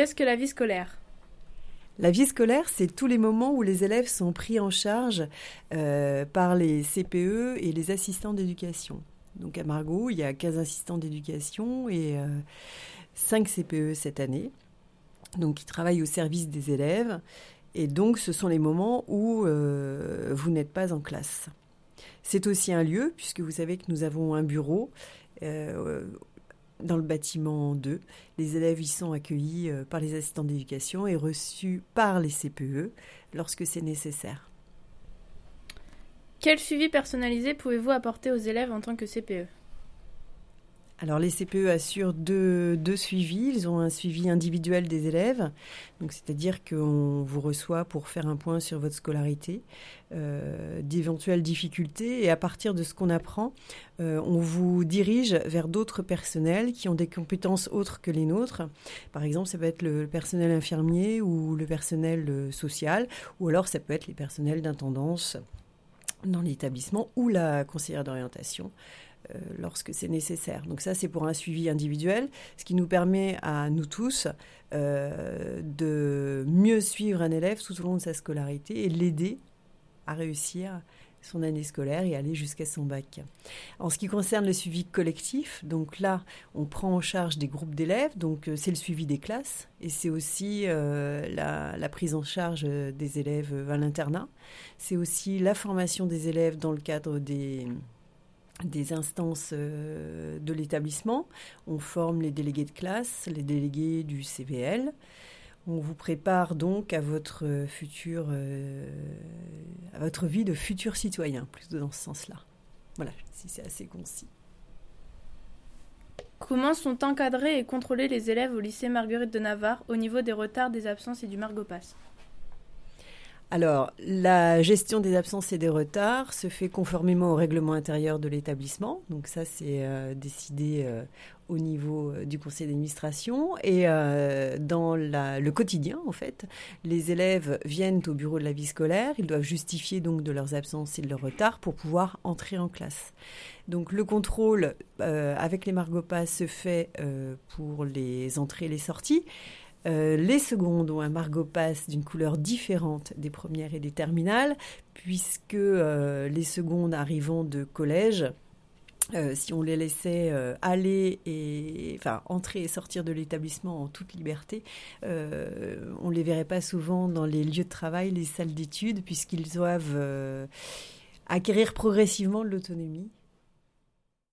Qu'est-ce que la vie scolaire? La vie scolaire, c'est tous les moments où les élèves sont pris en charge euh, par les CPE et les assistants d'éducation. Donc à Margot, il y a 15 assistants d'éducation et 5 euh, CPE cette année. Donc ils travaillent au service des élèves. Et donc ce sont les moments où euh, vous n'êtes pas en classe. C'est aussi un lieu, puisque vous savez que nous avons un bureau dans le bâtiment 2. Les élèves y sont accueillis euh, par les assistants d'éducation et reçus par les CPE lorsque c'est nécessaire. Quel suivi personnalisé pouvez-vous apporter aux élèves en tant que CPE alors les CPE assurent deux, suivis. Ils ont un suivi individuel des élèves, donc c'est-à-dire qu'on vous reçoit pour faire un point sur votre scolarité, euh, d'éventuelles difficultés, et à partir de ce qu'on apprend, euh, on vous dirige vers d'autres personnels qui ont des compétences autres que les nôtres. Par exemple, ça peut être le personnel infirmier ou le personnel euh, social, ou alors ça peut être les personnels d'intendance dans l'établissement ou la conseillère d'orientation. Euh, lorsque c'est nécessaire. Donc ça, c'est pour un suivi individuel, ce qui nous permet à nous tous euh, de mieux suivre un élève tout au long de sa scolarité et l'aider à réussir son année scolaire et aller jusqu'à son bac. En ce qui concerne le suivi collectif, donc là, on prend en charge des groupes d'élèves, donc euh, c'est le suivi des classes et c'est aussi la, la, prise en charge des élèves à l'internat. C'est aussi la formation des élèves dans le cadre des des instances euh, de l'établissement. On forme les délégués de classe, les délégués du CVL. On vous prépare donc à votre futur, euh, à votre vie de futur citoyen, plutôt dans ce sens-là. Voilà, si c'est assez concis. Comment sont encadrés et contrôlés les élèves au lycée Marguerite de Navarre au niveau des retards, des absences et du Margopass alors, la gestion des absences et des retards se fait conformément au règlement intérieur de l'établissement. Donc ça, c'est euh, décidé euh, au niveau euh, du conseil d'administration. Et dans le quotidien, en fait, les élèves viennent au bureau de la vie scolaire. Ils doivent justifier donc de leurs absences et de leurs retards pour pouvoir entrer en classe. Donc le contrôle avec les Margopas se fait pour les entrées et les sorties. Euh, les secondes ont un Margot Pass d'une couleur différente des premières et des terminales, puisque euh, les secondes arrivant de collège, euh, si on les laissait aller et enfin entrer et sortir de l'établissement en toute liberté, on les verrait pas souvent dans les lieux de travail, les salles d'études, puisqu'ils doivent acquérir progressivement de l'autonomie